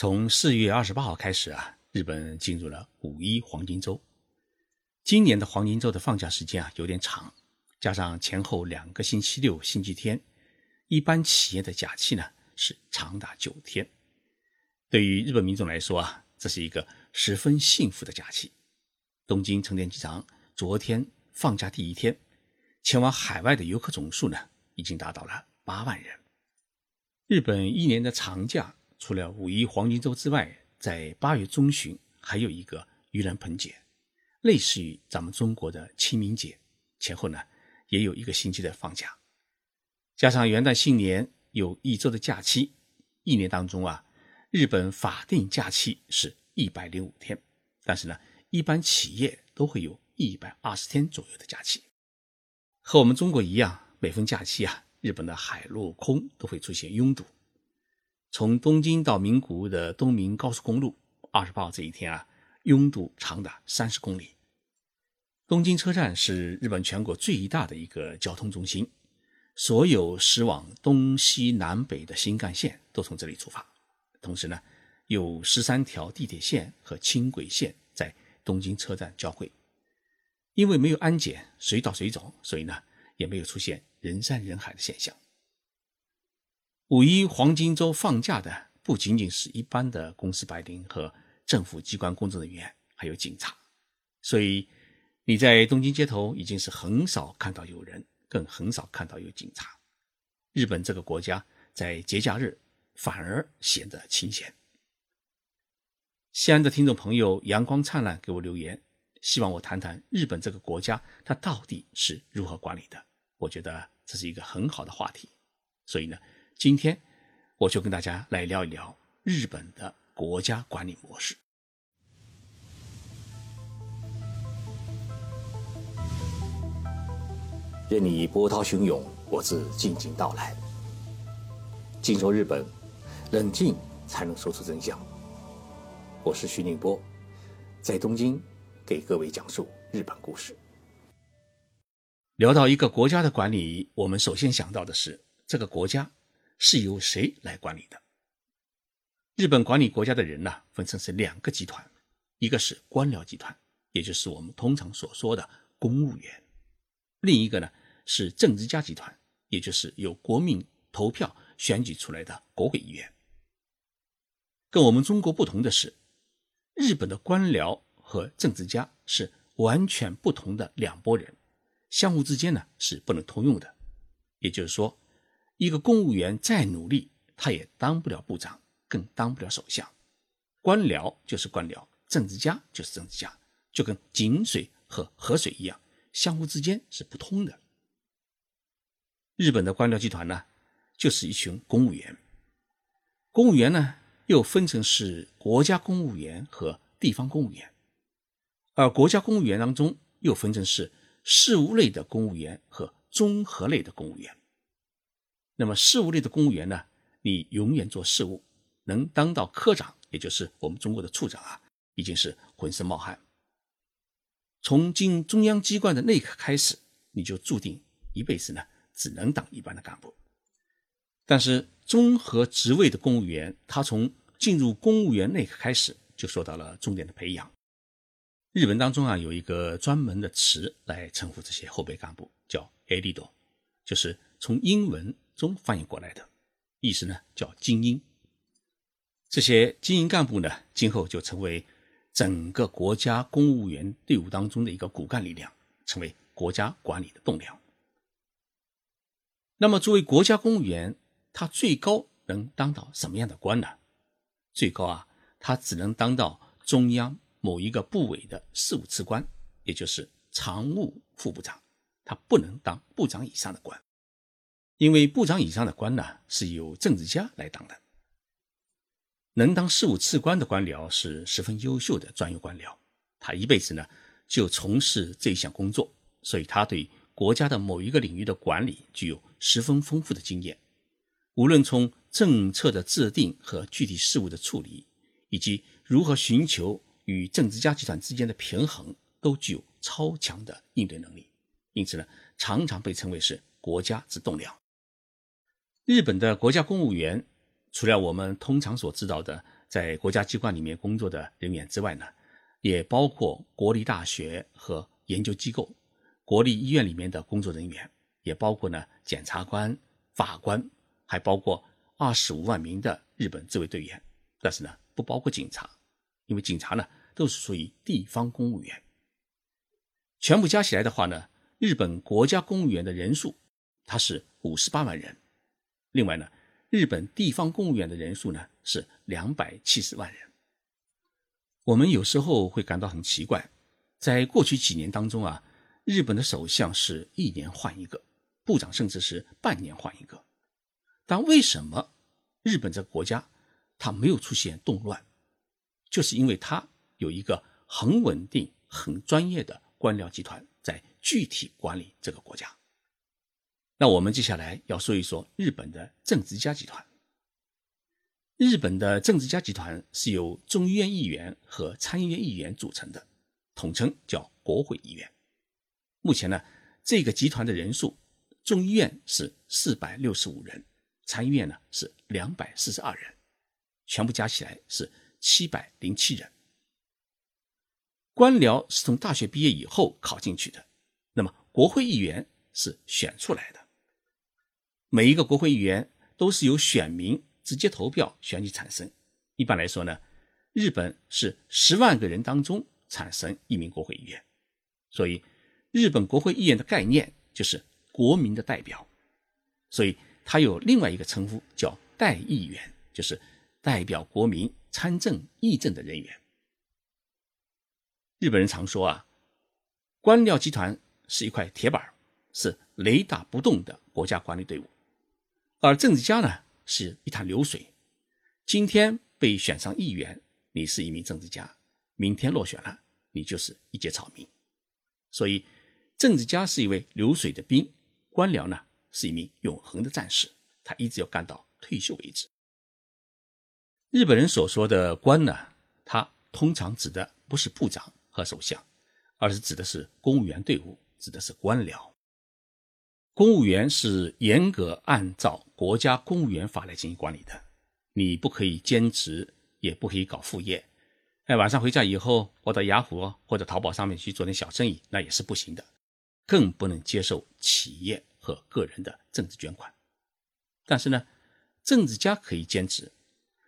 从四月二十八号开始啊，日本进入了五一黄金周。今年的黄金周的放假时间啊有点长，加上前后两个星期六、星期天，一般企业的假期呢是长达九天。对于日本民众来说啊，这是一个十分幸福的假期。东京成田机场昨天放假第一天，前往海外的游客总数呢已经达到了八万人。日本一年的长假。除了五一黄金周之外，在八月中旬还有一个盂兰盆节，类似于咱们中国的清明节，前后呢也有一个星期的放假，加上元旦新年有一周的假期，一年当中啊，日本法定假期是一百零五天，但是呢，一般企业都会有一百二十天左右的假期，和我们中国一样，每逢假期啊，日本的海陆空都会出现拥堵。从东京到名古屋的东名高速公路，二十八号这一天啊，拥堵长达三十公里。东京车站是日本全国最大的一个交通中心，所有驶往东西南北的新干线都从这里出发。同时呢，有十三条地铁线和轻轨线在东京车站交汇。因为没有安检，随到随走，所以呢，也没有出现人山人海的现象。五一黄金周放假的不仅仅是一般的公司白领和政府机关工作人员，还有警察。所以你在东京街头已经是很少看到有人，更很少看到有警察。日本这个国家在节假日反而显得清闲。西安的听众朋友阳光灿烂给我留言，希望我谈谈日本这个国家它到底是如何管理的。我觉得这是一个很好的话题，所以呢。今天我就跟大家来聊一聊日本的国家管理模式。任你波涛汹涌，我自静静到来。静说日本，冷静才能说出真相。我是徐宁波，在东京给各位讲述日本故事。聊到一个国家的管理，我们首先想到的是这个国家。是由谁来管理的？日本管理国家的人呢，分成是两个集团，一个是官僚集团，也就是我们通常所说的公务员；另一个呢是政治家集团，也就是由国民投票选举出来的国会议员。跟我们中国不同的是，日本的官僚和政治家是完全不同的两拨人，相互之间呢是不能通用的，也就是说。一个公务员再努力，他也当不了部长，更当不了首相。官僚就是官僚，政治家就是政治家，就跟井水和河水一样，相互之间是不通的。日本的官僚集团呢，就是一群公务员。公务员呢，又分成是国家公务员和地方公务员，而国家公务员当中又分成是事务类的公务员和综合类的公务员。那么事务类的公务员呢？你永远做事务，能当到科长，也就是我们中国的处长啊，已经是浑身冒汗。从进中央机关的那一刻开始，你就注定一辈子呢，只能当一般的干部。但是综合职位的公务员，他从进入公务员那一刻开始，就受到了重点的培养。日本当中啊，有一个专门的词来称呼这些后备干部，叫 “edido”，就是从英文。中翻译过来的意思呢，叫精英。这些精英干部呢，今后就成为整个国家公务员队伍当中的一个骨干力量，成为国家管理的栋梁。那么，作为国家公务员，他最高能当到什么样的官呢？最高啊，他只能当到中央某一个部委的事务次官，也就是常务副部长，他不能当部长以上的官。因为部长以上的官呢，是由政治家来当的。能当事务次官的官僚是十分优秀的专业官僚，他一辈子呢就从事这项工作，所以他对国家的某一个领域的管理具有十分丰富的经验。无论从政策的制定和具体事务的处理，以及如何寻求与政治家集团之间的平衡，都具有超强的应对能力。因此呢，常常被称为是国家之栋梁。日本的国家公务员除了我们通常所知道的在国家机关里面工作的人员之外呢，也包括国立大学和研究机构、国立医院里面的工作人员，也包括呢检察官、法官，还包括二十五万名的日本自卫队员。但是呢，不包括警察，因为警察呢都是属于地方公务员。全部加起来的话呢，日本国家公务员的人数它是五十八万人。另外呢，日本地方公务员的人数呢是两百七十万人。我们有时候会感到很奇怪，在过去几年当中啊，日本的首相是一年换一个，部长甚至是半年换一个。但为什么日本这个国家它没有出现动乱？就是因为它有一个很稳定、很专业的官僚集团在具体管理这个国家。那我们接下来要说一说日本的政治家集团。日本的政治家集团是由众议院议员和参议院议员组成的，统称叫国会议员。目前呢，这个集团的人数，众议院是四百六十五人，参议院呢是两百四十二人，全部加起来是七百零七人。官僚是从大学毕业以后考进去的，那么国会议员是选出来的。每一个国会议员都是由选民直接投票选举产生。一般来说呢，日本是十万个人当中产生一名国会议员，所以日本国会议员的概念就是国民的代表，所以他有另外一个称呼叫代议员，就是代表国民参政议政的人员。日本人常说啊，官僚集团是一块铁板，是雷打不动的国家管理队伍。而政治家呢，是一潭流水。今天被选上议员，你是一名政治家；明天落选了，你就是一介草民。所以，政治家是一位流水的兵，官僚呢是一名永恒的战士，他一直要干到退休为止。日本人所说的官呢，他通常指的不是部长和首相，而是指的是公务员队伍，指的是官僚。公务员是严格按照国家公务员法来进行管理的，你不可以兼职，也不可以搞副业。哎，晚上回家以后，我到雅虎或者淘宝上面去做点小生意，那也是不行的。更不能接受企业和个人的政治捐款。但是呢，政治家可以兼职，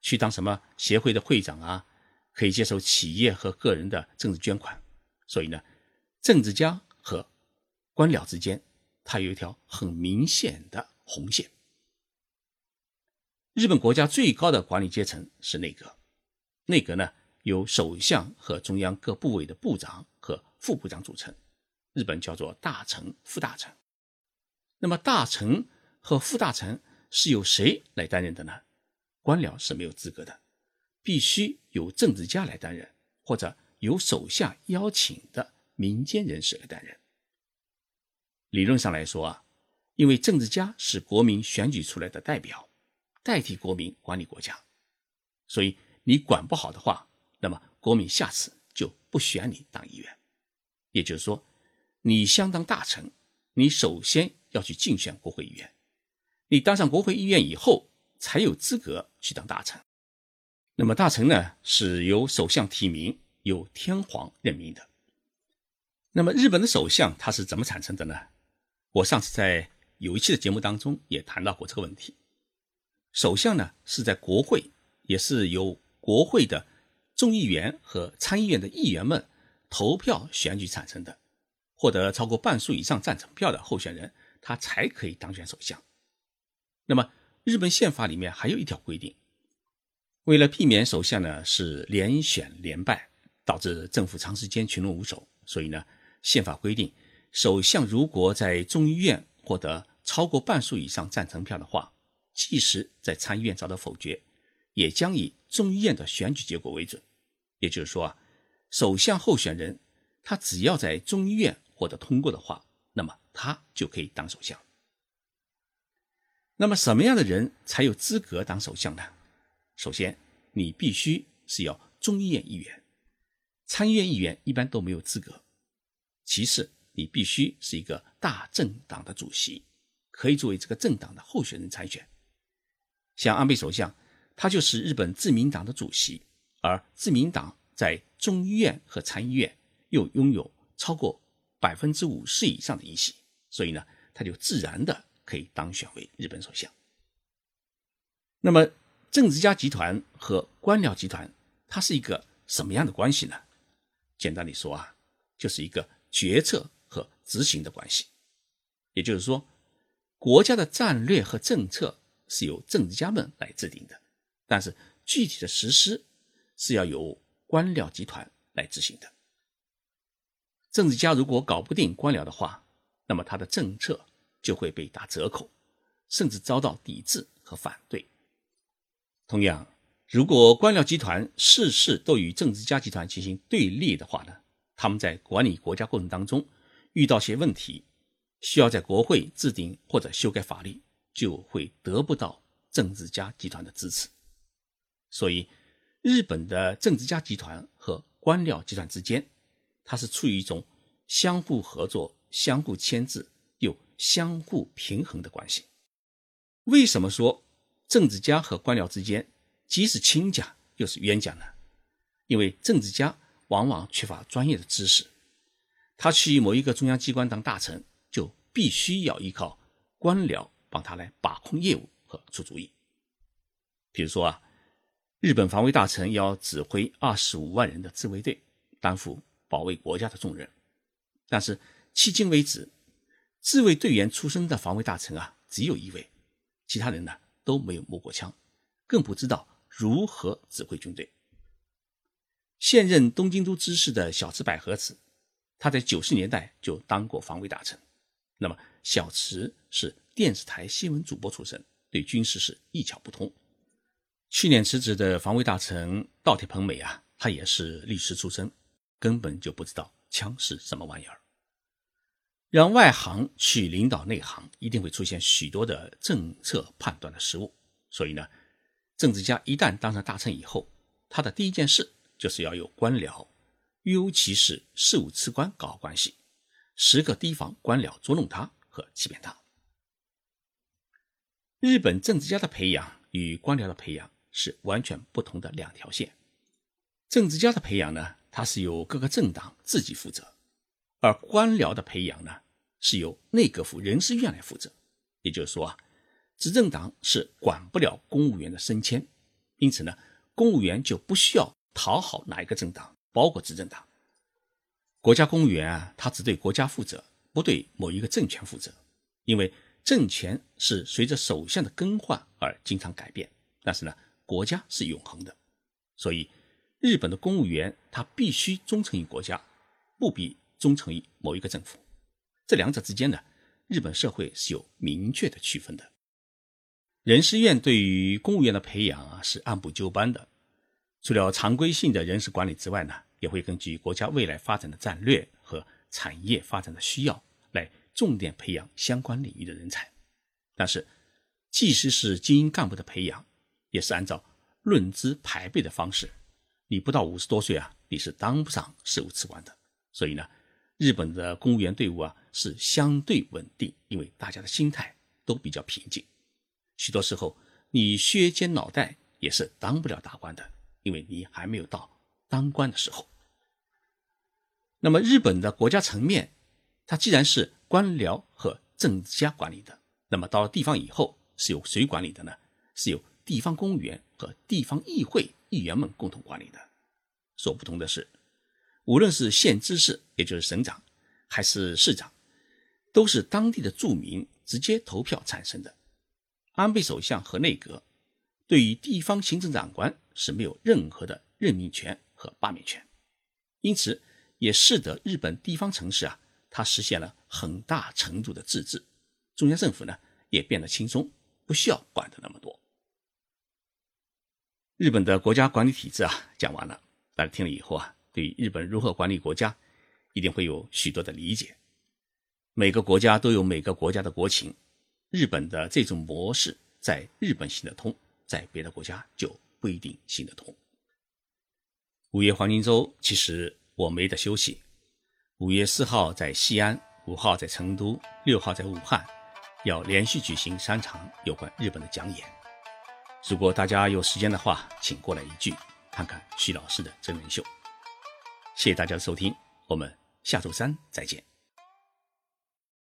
去当什么协会的会长啊，可以接受企业和个人的政治捐款。所以呢，政治家和官僚之间。它有一条很明显的红线。日本国家最高的管理阶层是内阁，内阁呢由首相和中央各部委的部长和副部长组成，日本叫做大臣、副大臣。那么大臣和副大臣是由谁来担任的呢？官僚是没有资格的，必须由政治家来担任，或者由首相邀请的民间人士来担任。理论上来说啊，因为政治家是国民选举出来的代表，代替国民管理国家，所以你管不好的话，那么国民下次就不选你当议员。也就是说，你相当大臣，你首先要去竞选国会议员，你当上国会议员以后，才有资格去当大臣。那么大臣呢，是由首相提名，由天皇任命的。那么日本的首相他是怎么产生的呢？我上次在有一期的节目当中也谈到过这个问题。首相呢是在国会，也是由国会的众议员和参议院的议员们投票选举产生的，获得超过半数以上赞成票的候选人，他才可以当选首相。那么日本宪法里面还有一条规定，为了避免首相呢是连选连败，导致政府长时间群龙无首，所以呢宪法规定。首相如果在众议院获得超过半数以上赞成票的话，即使在参议院遭到否决，也将以众议院的选举结果为准。也就是说啊，首相候选人他只要在众议院获得通过的话，那么他就可以当首相。那么什么样的人才有资格当首相呢？首先，你必须是要众议院议员，参议院议员一般都没有资格。其次，你必须是一个大政党的主席，可以作为这个政党的候选人参选。像安倍首相，他就是日本自民党的主席，而自民党在众议院和参议院又拥有超过百分之五十以上的议席，所以呢，他就自然的可以当选为日本首相。那么，政治家集团和官僚集团，它是一个什么样的关系呢？简单的说啊，就是一个决策执行的关系。也就是说，国家的战略和政策是由政治家们来制定的。但是具体的实施是要由官僚集团来执行的。政治家如果搞不定官僚的话，那么他的政策就会被打折扣，甚至遭到抵制和反对。同样，如果官僚集团事事都与政治家集团进行对立的话呢，他们在管理国家过程当中遇到些问题，需要在国会制定或者修改法律，就会得不到政治家集团的支持。所以，日本的政治家集团和官僚集团之间，它是处于一种相互合作、相互牵制又相互平衡的关系。为什么说政治家和官僚之间既是亲家又是冤家呢？因为政治家往往缺乏专业的知识，他去某一个中央机关当大臣，就必须要依靠官僚帮他来把控业务和出主意。比如说啊。日本防卫大臣要指挥二十五万人的自卫队，担负保卫国家的重任。但是迄今为止，自卫队员出身的防卫大臣啊，只有一位，其他人呢都没有摸过枪，更不知道如何指挥军队。现任东京都知事的小池百合子，他在九十年代就当过防卫大臣。那么小池是电视台新闻主播出身，对军事是一窍不通。去年辞职的防卫大臣稻田朋美啊，他也是律师出身，根本就不知道枪是什么玩意儿。让外行去领导内行，一定会出现许多的政策判断的失误。所以呢，政治家一旦当上大臣以后，他的第一件事就是要有官僚，尤其是事务次官搞好关系，时刻提防官僚捉弄他和欺骗他。日本政治家的培养与官僚的培养。是完全不同的两条线。政治家的培养呢，它是由各个政党自己负责；而官僚的培养呢，是由内阁府人事院来负责。也就是说啊，执政党是管不了公务员的升迁，因此呢，公务员就不需要讨好哪一个政党，包括执政党。国家公务员啊，他只对国家负责，不对某一个政权负责，因为政权是随着首相的更换而经常改变。但是呢，国家是永恒的，所以日本的公务员他必须忠诚于国家，不必忠诚于某一个政府。这两者之间呢，日本社会是有明确的区分的。人事院对于公务员的培养啊是按部就班的，除了常规性的人事管理之外呢，也会根据国家未来发展的战略和产业发展的需要来重点培养相关领域的人才。但是，即使是精英干部的培养。也是按照论资排辈的方式，你不到五十多岁啊，你是当不上事务次官的。所以呢，日本的公务员队伍啊是相对稳定，因为大家的心态都比较平静。许多时候，你削尖脑袋也是当不了大官的，因为你还没有到当官的时候。那么，日本的国家层面，它既然是官僚和政治家管理的，那么到了地方以后是由谁管理的呢？是由地方公务员和地方议会议员们共同管理的。所不同的是，无论是县知事，也就是省长，还是市长，都是当地的住民直接投票产生的。安倍首相和内阁对于地方行政长官是没有任何的任命权和罢免权，因此也使得日本地方城市啊，它实现了很大程度的自治。中央政府呢，也变得轻松，不需要管的那么多。日本的国家管理体制啊，讲完了，大家听了以后啊，对于日本如何管理国家，一定会有许多的理解。每个国家都有每个国家的国情，日本的这种模式在日本行得通，在别的国家就不一定行得通。五月黄金周，其实我没得休息。五月四号在西安，五号在成都，六号在武汉，要连续举行三场有关日本的讲演。如果大家有时间的话，请过来一聚，看看徐老师的真人秀。谢谢大家的收听，我们下周三再见。